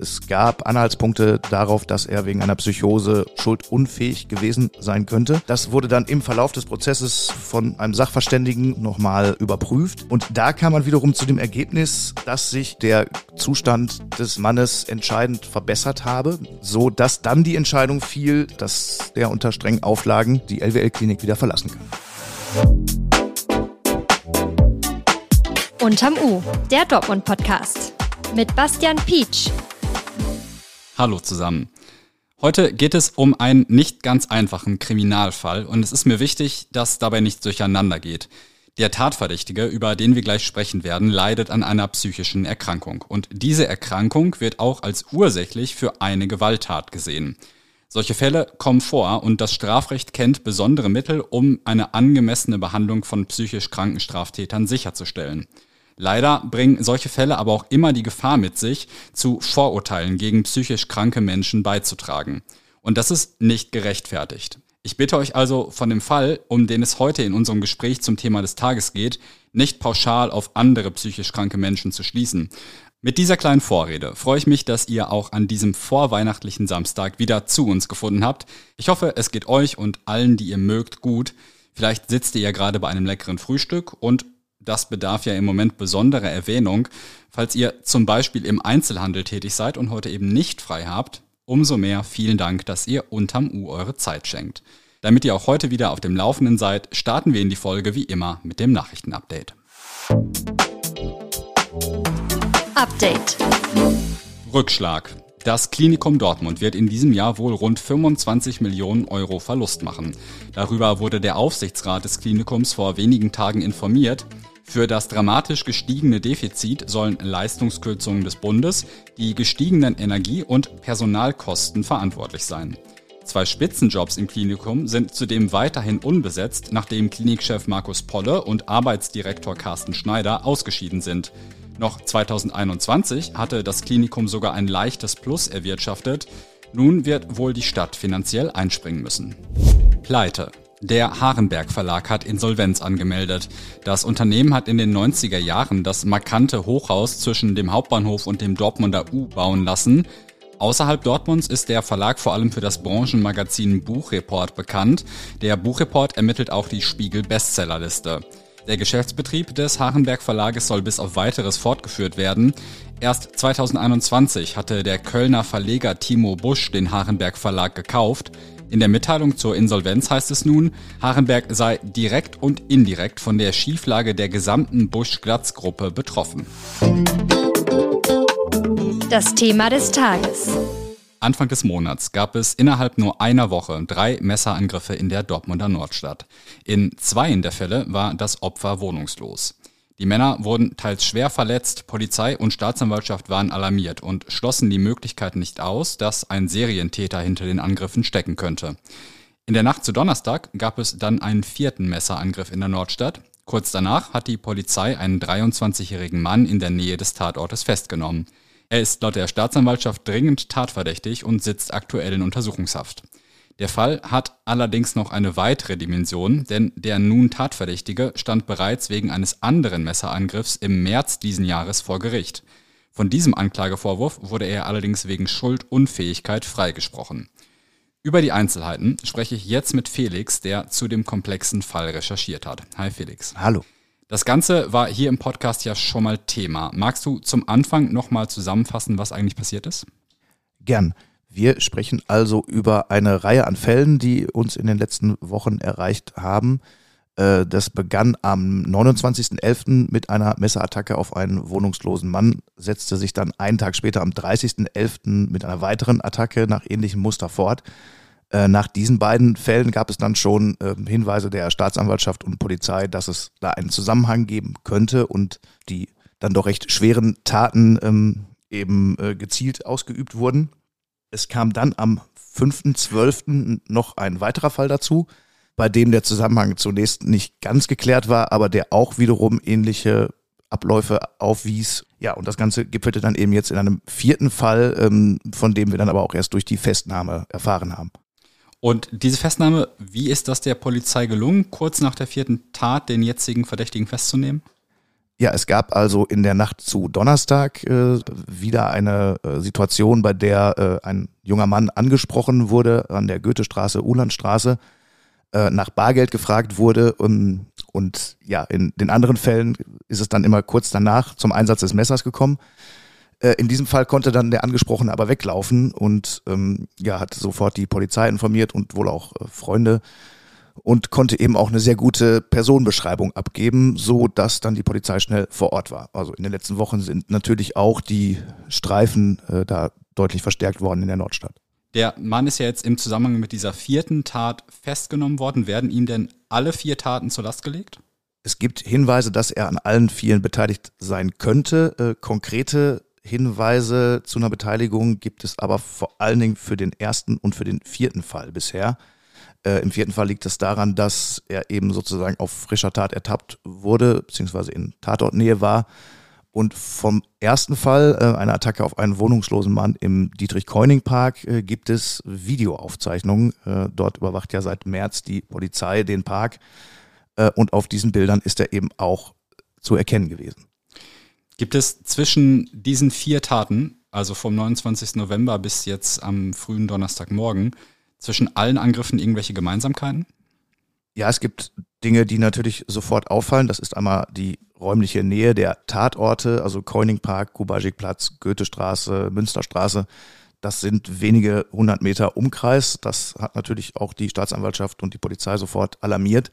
Es gab Anhaltspunkte darauf, dass er wegen einer Psychose schuldunfähig gewesen sein könnte. Das wurde dann im Verlauf des Prozesses von einem Sachverständigen nochmal überprüft. Und da kam man wiederum zu dem Ergebnis, dass sich der Zustand des Mannes entscheidend verbessert habe, so dass dann die Entscheidung fiel, dass der unter strengen Auflagen die LWL-Klinik wieder verlassen kann. Unterm U, der Dortmund-Podcast mit Bastian Pietsch. Hallo zusammen. Heute geht es um einen nicht ganz einfachen Kriminalfall und es ist mir wichtig, dass dabei nichts durcheinander geht. Der Tatverdächtige, über den wir gleich sprechen werden, leidet an einer psychischen Erkrankung und diese Erkrankung wird auch als ursächlich für eine Gewalttat gesehen. Solche Fälle kommen vor und das Strafrecht kennt besondere Mittel, um eine angemessene Behandlung von psychisch kranken Straftätern sicherzustellen. Leider bringen solche Fälle aber auch immer die Gefahr mit sich, zu Vorurteilen gegen psychisch kranke Menschen beizutragen. Und das ist nicht gerechtfertigt. Ich bitte euch also von dem Fall, um den es heute in unserem Gespräch zum Thema des Tages geht, nicht pauschal auf andere psychisch kranke Menschen zu schließen. Mit dieser kleinen Vorrede freue ich mich, dass ihr auch an diesem vorweihnachtlichen Samstag wieder zu uns gefunden habt. Ich hoffe, es geht euch und allen, die ihr mögt, gut. Vielleicht sitzt ihr ja gerade bei einem leckeren Frühstück und das bedarf ja im Moment besonderer Erwähnung. Falls ihr zum Beispiel im Einzelhandel tätig seid und heute eben nicht frei habt, umso mehr vielen Dank, dass ihr unterm U eure Zeit schenkt. Damit ihr auch heute wieder auf dem Laufenden seid, starten wir in die Folge wie immer mit dem Nachrichtenupdate. Update. Rückschlag. Das Klinikum Dortmund wird in diesem Jahr wohl rund 25 Millionen Euro Verlust machen. Darüber wurde der Aufsichtsrat des Klinikums vor wenigen Tagen informiert. Für das dramatisch gestiegene Defizit sollen Leistungskürzungen des Bundes, die gestiegenen Energie- und Personalkosten verantwortlich sein. Zwei Spitzenjobs im Klinikum sind zudem weiterhin unbesetzt, nachdem Klinikchef Markus Polle und Arbeitsdirektor Carsten Schneider ausgeschieden sind. Noch 2021 hatte das Klinikum sogar ein leichtes Plus erwirtschaftet. Nun wird wohl die Stadt finanziell einspringen müssen. Pleite. Der Harenberg Verlag hat Insolvenz angemeldet. Das Unternehmen hat in den 90er Jahren das markante Hochhaus zwischen dem Hauptbahnhof und dem Dortmunder U bauen lassen. Außerhalb Dortmunds ist der Verlag vor allem für das Branchenmagazin Buchreport bekannt. Der Buchreport ermittelt auch die Spiegel Bestsellerliste. Der Geschäftsbetrieb des Harenberg Verlages soll bis auf weiteres fortgeführt werden. Erst 2021 hatte der Kölner Verleger Timo Busch den Harenberg Verlag gekauft. In der Mitteilung zur Insolvenz heißt es nun, Harenberg sei direkt und indirekt von der Schieflage der gesamten Busch-Glatz-Gruppe betroffen. Das Thema des Tages. Anfang des Monats gab es innerhalb nur einer Woche drei Messerangriffe in der Dortmunder Nordstadt. In zwei der Fälle war das Opfer wohnungslos. Die Männer wurden teils schwer verletzt, Polizei und Staatsanwaltschaft waren alarmiert und schlossen die Möglichkeit nicht aus, dass ein Serientäter hinter den Angriffen stecken könnte. In der Nacht zu Donnerstag gab es dann einen vierten Messerangriff in der Nordstadt. Kurz danach hat die Polizei einen 23-jährigen Mann in der Nähe des Tatortes festgenommen. Er ist laut der Staatsanwaltschaft dringend tatverdächtig und sitzt aktuell in Untersuchungshaft. Der Fall hat allerdings noch eine weitere Dimension, denn der nun Tatverdächtige stand bereits wegen eines anderen Messerangriffs im März diesen Jahres vor Gericht. Von diesem Anklagevorwurf wurde er allerdings wegen Schuldunfähigkeit freigesprochen. Über die Einzelheiten spreche ich jetzt mit Felix, der zu dem komplexen Fall recherchiert hat. Hi Felix. Hallo. Das Ganze war hier im Podcast ja schon mal Thema. Magst du zum Anfang nochmal zusammenfassen, was eigentlich passiert ist? Gern. Wir sprechen also über eine Reihe an Fällen, die uns in den letzten Wochen erreicht haben. Äh, das begann am 29.11. mit einer Messerattacke auf einen wohnungslosen Mann, setzte sich dann einen Tag später am 30.11. mit einer weiteren Attacke nach ähnlichem Muster fort. Äh, nach diesen beiden Fällen gab es dann schon ähm, Hinweise der Staatsanwaltschaft und Polizei, dass es da einen Zusammenhang geben könnte und die dann doch recht schweren Taten ähm, eben äh, gezielt ausgeübt wurden. Es kam dann am 5.12. noch ein weiterer Fall dazu, bei dem der Zusammenhang zunächst nicht ganz geklärt war, aber der auch wiederum ähnliche Abläufe aufwies. Ja, und das Ganze gipfelte dann eben jetzt in einem vierten Fall, ähm, von dem wir dann aber auch erst durch die Festnahme erfahren haben. Und diese Festnahme, wie ist das der Polizei gelungen, kurz nach der vierten Tat den jetzigen Verdächtigen festzunehmen? Ja, es gab also in der Nacht zu Donnerstag äh, wieder eine äh, Situation, bei der äh, ein junger Mann angesprochen wurde an der Goethestraße, Ulandstraße, äh, nach Bargeld gefragt wurde. Um, und ja, in den anderen Fällen ist es dann immer kurz danach zum Einsatz des Messers gekommen. Äh, in diesem Fall konnte dann der Angesprochene aber weglaufen und ähm, ja, hat sofort die Polizei informiert und wohl auch äh, Freunde und konnte eben auch eine sehr gute Personenbeschreibung abgeben, so dass dann die Polizei schnell vor Ort war. Also in den letzten Wochen sind natürlich auch die Streifen äh, da deutlich verstärkt worden in der Nordstadt. Der Mann ist ja jetzt im Zusammenhang mit dieser vierten Tat festgenommen worden. Werden ihm denn alle vier Taten zur Last gelegt? Es gibt Hinweise, dass er an allen vielen beteiligt sein könnte. Äh, konkrete Hinweise zu einer Beteiligung gibt es aber vor allen Dingen für den ersten und für den vierten Fall bisher. Äh, Im vierten Fall liegt es daran, dass er eben sozusagen auf frischer Tat ertappt wurde, beziehungsweise in Tatortnähe war. Und vom ersten Fall, äh, eine Attacke auf einen wohnungslosen Mann im Dietrich-Keuning-Park, äh, gibt es Videoaufzeichnungen. Äh, dort überwacht ja seit März die Polizei den Park. Äh, und auf diesen Bildern ist er eben auch zu erkennen gewesen. Gibt es zwischen diesen vier Taten, also vom 29. November bis jetzt am frühen Donnerstagmorgen, zwischen allen Angriffen irgendwelche Gemeinsamkeiten? Ja, es gibt Dinge, die natürlich sofort auffallen. Das ist einmal die räumliche Nähe der Tatorte, also Koiningpark, Kubajikplatz, Goethestraße, Münsterstraße. Das sind wenige hundert Meter Umkreis. Das hat natürlich auch die Staatsanwaltschaft und die Polizei sofort alarmiert.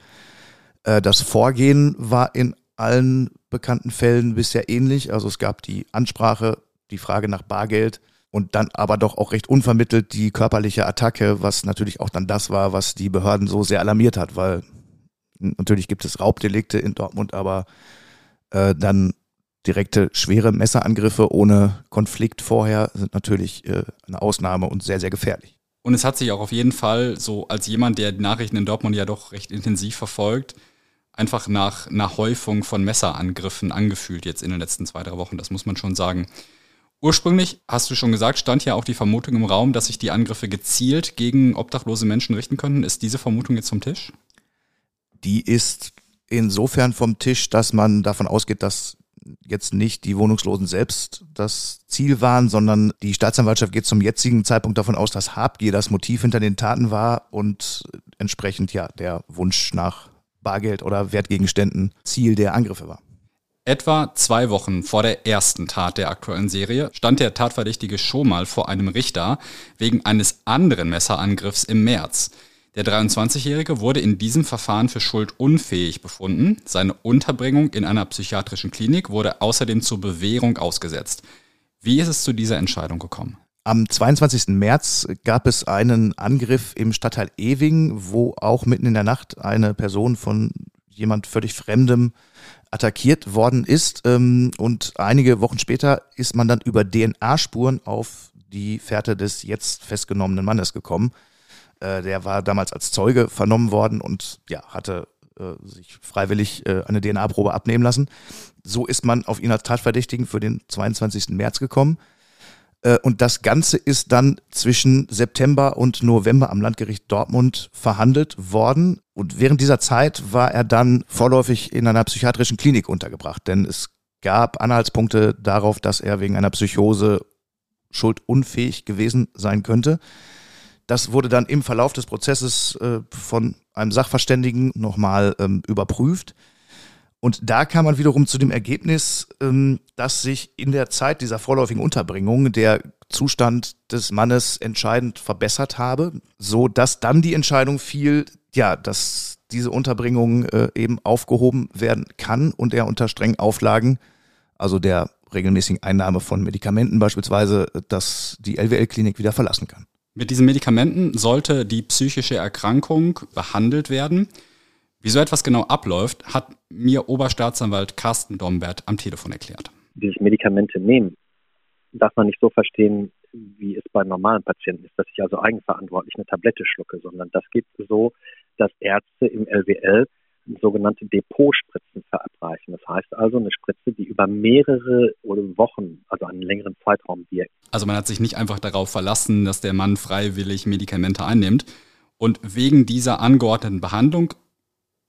Äh, das Vorgehen war in allen bekannten Fällen bisher ähnlich. Also es gab die Ansprache, die Frage nach Bargeld, und dann aber doch auch recht unvermittelt die körperliche Attacke, was natürlich auch dann das war, was die Behörden so sehr alarmiert hat, weil natürlich gibt es Raubdelikte in Dortmund, aber äh, dann direkte schwere Messerangriffe ohne Konflikt vorher sind natürlich äh, eine Ausnahme und sehr, sehr gefährlich. Und es hat sich auch auf jeden Fall so als jemand, der die Nachrichten in Dortmund ja doch recht intensiv verfolgt, einfach nach einer Häufung von Messerangriffen angefühlt jetzt in den letzten zwei, drei Wochen. Das muss man schon sagen. Ursprünglich, hast du schon gesagt, stand ja auch die Vermutung im Raum, dass sich die Angriffe gezielt gegen obdachlose Menschen richten könnten. Ist diese Vermutung jetzt vom Tisch? Die ist insofern vom Tisch, dass man davon ausgeht, dass jetzt nicht die Wohnungslosen selbst das Ziel waren, sondern die Staatsanwaltschaft geht zum jetzigen Zeitpunkt davon aus, dass Habgier das Motiv hinter den Taten war und entsprechend ja der Wunsch nach Bargeld oder Wertgegenständen Ziel der Angriffe war. Etwa zwei Wochen vor der ersten Tat der aktuellen Serie stand der Tatverdächtige schon mal vor einem Richter wegen eines anderen Messerangriffs im März. Der 23-Jährige wurde in diesem Verfahren für schuldunfähig befunden. Seine Unterbringung in einer psychiatrischen Klinik wurde außerdem zur Bewährung ausgesetzt. Wie ist es zu dieser Entscheidung gekommen? Am 22. März gab es einen Angriff im Stadtteil Ewing, wo auch mitten in der Nacht eine Person von jemand völlig Fremdem attackiert worden ist. Ähm, und einige Wochen später ist man dann über DNA-Spuren auf die Fährte des jetzt festgenommenen Mannes gekommen. Äh, der war damals als Zeuge vernommen worden und ja, hatte äh, sich freiwillig äh, eine DNA-Probe abnehmen lassen. So ist man auf ihn als Tatverdächtigen für den 22. März gekommen. Äh, und das Ganze ist dann zwischen September und November am Landgericht Dortmund verhandelt worden. Und während dieser Zeit war er dann vorläufig in einer psychiatrischen Klinik untergebracht, denn es gab Anhaltspunkte darauf, dass er wegen einer Psychose schuldunfähig gewesen sein könnte. Das wurde dann im Verlauf des Prozesses äh, von einem Sachverständigen nochmal ähm, überprüft. Und da kam man wiederum zu dem Ergebnis, ähm, dass sich in der Zeit dieser vorläufigen Unterbringung der Zustand des Mannes entscheidend verbessert habe, so dass dann die Entscheidung fiel, ja, dass diese Unterbringung äh, eben aufgehoben werden kann und er unter strengen Auflagen, also der regelmäßigen Einnahme von Medikamenten beispielsweise, dass die LWL-Klinik wieder verlassen kann. Mit diesen Medikamenten sollte die psychische Erkrankung behandelt werden. Wie so etwas genau abläuft, hat mir Oberstaatsanwalt Carsten Dombert am Telefon erklärt. Dieses Medikamente nehmen, darf man nicht so verstehen, wie es bei normalen Patienten ist, dass ich also eigenverantwortlich eine Tablette schlucke, sondern das geht so, dass Ärzte im LWL sogenannte Depotspritzen verabreichen. Das heißt also eine Spritze, die über mehrere Wochen, also einen längeren Zeitraum wirkt. Also man hat sich nicht einfach darauf verlassen, dass der Mann freiwillig Medikamente einnimmt. Und wegen dieser angeordneten Behandlung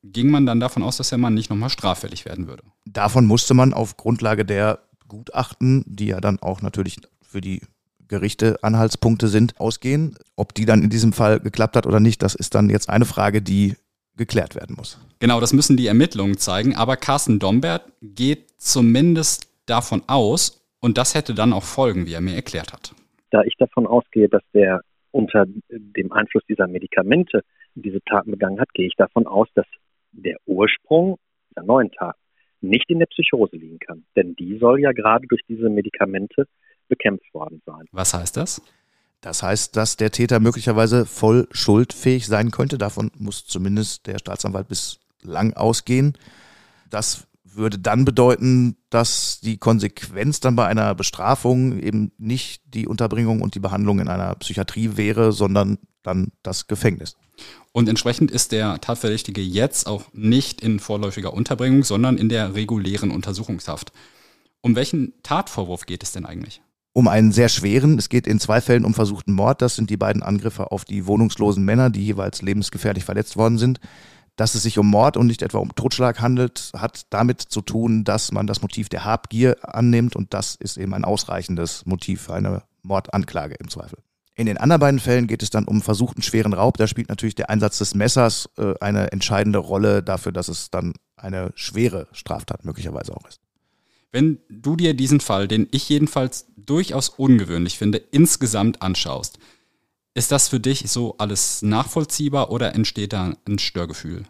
ging man dann davon aus, dass der Mann nicht nochmal straffällig werden würde. Davon musste man auf Grundlage der Gutachten, die ja dann auch natürlich für die Gerichte Anhaltspunkte sind, ausgehen. Ob die dann in diesem Fall geklappt hat oder nicht, das ist dann jetzt eine Frage, die geklärt werden muss. Genau, das müssen die Ermittlungen zeigen. Aber Carsten Dombert geht zumindest davon aus, und das hätte dann auch Folgen, wie er mir erklärt hat. Da ich davon ausgehe, dass der unter dem Einfluss dieser Medikamente diese Taten begangen hat, gehe ich davon aus, dass der Ursprung dieser neuen Taten nicht in der Psychose liegen kann. Denn die soll ja gerade durch diese Medikamente bekämpft worden sein. Was heißt das? Das heißt, dass der Täter möglicherweise voll schuldfähig sein könnte. Davon muss zumindest der Staatsanwalt bislang ausgehen. Das würde dann bedeuten, dass die Konsequenz dann bei einer Bestrafung eben nicht die Unterbringung und die Behandlung in einer Psychiatrie wäre, sondern dann das Gefängnis. Und entsprechend ist der Tatverdächtige jetzt auch nicht in vorläufiger Unterbringung, sondern in der regulären Untersuchungshaft. Um welchen Tatvorwurf geht es denn eigentlich? Um einen sehr schweren, es geht in zwei Fällen um versuchten Mord. Das sind die beiden Angriffe auf die wohnungslosen Männer, die jeweils lebensgefährlich verletzt worden sind. Dass es sich um Mord und nicht etwa um Totschlag handelt, hat damit zu tun, dass man das Motiv der Habgier annimmt und das ist eben ein ausreichendes Motiv für eine Mordanklage im Zweifel. In den anderen beiden Fällen geht es dann um versuchten schweren Raub. Da spielt natürlich der Einsatz des Messers äh, eine entscheidende Rolle dafür, dass es dann eine schwere Straftat möglicherweise auch ist. Wenn du dir diesen Fall, den ich jedenfalls durchaus ungewöhnlich finde, insgesamt anschaust, ist das für dich so alles nachvollziehbar oder entsteht da ein Störgefühl?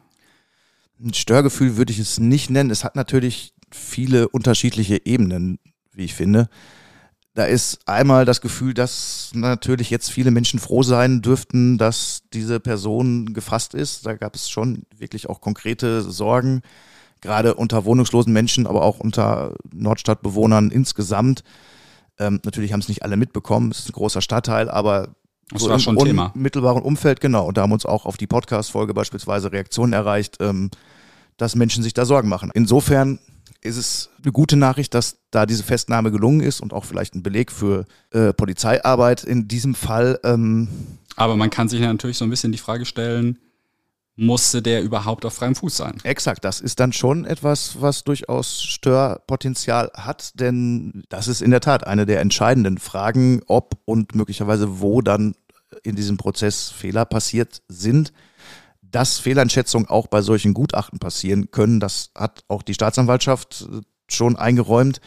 Ein Störgefühl würde ich es nicht nennen. Es hat natürlich viele unterschiedliche Ebenen, wie ich finde. Da ist einmal das Gefühl, dass natürlich jetzt viele Menschen froh sein dürften, dass diese Person gefasst ist. Da gab es schon wirklich auch konkrete Sorgen, gerade unter wohnungslosen Menschen, aber auch unter Nordstadtbewohnern insgesamt. Ähm, natürlich haben es nicht alle mitbekommen, es ist ein großer Stadtteil, aber das so war schon im Thema. mittelbaren Umfeld, genau. Und da haben uns auch auf die Podcast-Folge beispielsweise Reaktionen erreicht, ähm, dass Menschen sich da Sorgen machen. Insofern ist es eine gute Nachricht, dass da diese Festnahme gelungen ist und auch vielleicht ein Beleg für äh, Polizeiarbeit in diesem Fall. Ähm, Aber man kann sich natürlich so ein bisschen die Frage stellen, musste der überhaupt auf freiem Fuß sein? Exakt, das ist dann schon etwas, was durchaus Störpotenzial hat, denn das ist in der Tat eine der entscheidenden Fragen, ob und möglicherweise wo dann in diesem Prozess Fehler passiert sind dass Fehleinschätzungen auch bei solchen Gutachten passieren können. Das hat auch die Staatsanwaltschaft äh, schon eingeräumt.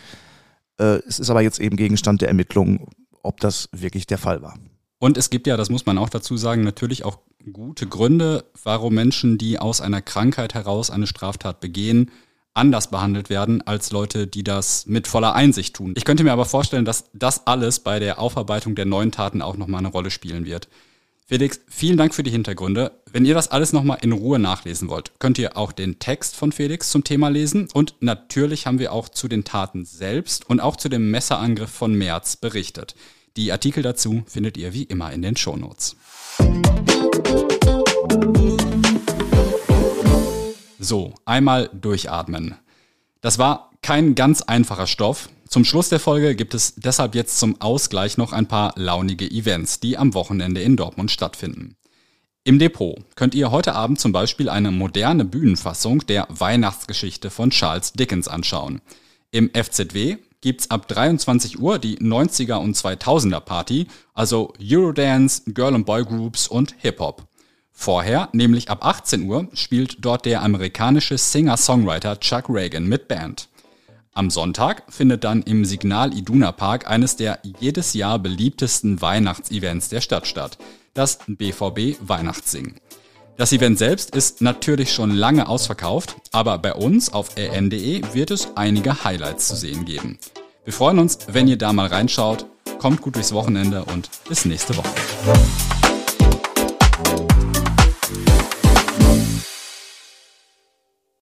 Äh, es ist aber jetzt eben Gegenstand der Ermittlungen, ob das wirklich der Fall war. Und es gibt ja, das muss man auch dazu sagen, natürlich auch gute Gründe, warum Menschen, die aus einer Krankheit heraus eine Straftat begehen, anders behandelt werden als Leute, die das mit voller Einsicht tun. Ich könnte mir aber vorstellen, dass das alles bei der Aufarbeitung der neuen Taten auch nochmal eine Rolle spielen wird. Felix, vielen Dank für die Hintergründe. Wenn ihr das alles nochmal in Ruhe nachlesen wollt, könnt ihr auch den Text von Felix zum Thema lesen. Und natürlich haben wir auch zu den Taten selbst und auch zu dem Messerangriff von März berichtet. Die Artikel dazu findet ihr wie immer in den Shownotes. So, einmal durchatmen. Das war kein ganz einfacher Stoff. Zum Schluss der Folge gibt es deshalb jetzt zum Ausgleich noch ein paar launige Events, die am Wochenende in Dortmund stattfinden. Im Depot könnt ihr heute Abend zum Beispiel eine moderne Bühnenfassung der Weihnachtsgeschichte von Charles Dickens anschauen. Im FZW gibt's ab 23 Uhr die 90er und 2000er Party, also Eurodance, Girl and Boy Groups und Hip-Hop. Vorher, nämlich ab 18 Uhr, spielt dort der amerikanische Singer-Songwriter Chuck Reagan mit Band. Am Sonntag findet dann im Signal Iduna Park eines der jedes Jahr beliebtesten Weihnachtsevents der Stadt statt, das BVB Weihnachtssingen. Das Event selbst ist natürlich schon lange ausverkauft, aber bei uns auf rn.de wird es einige Highlights zu sehen geben. Wir freuen uns, wenn ihr da mal reinschaut. Kommt gut durchs Wochenende und bis nächste Woche.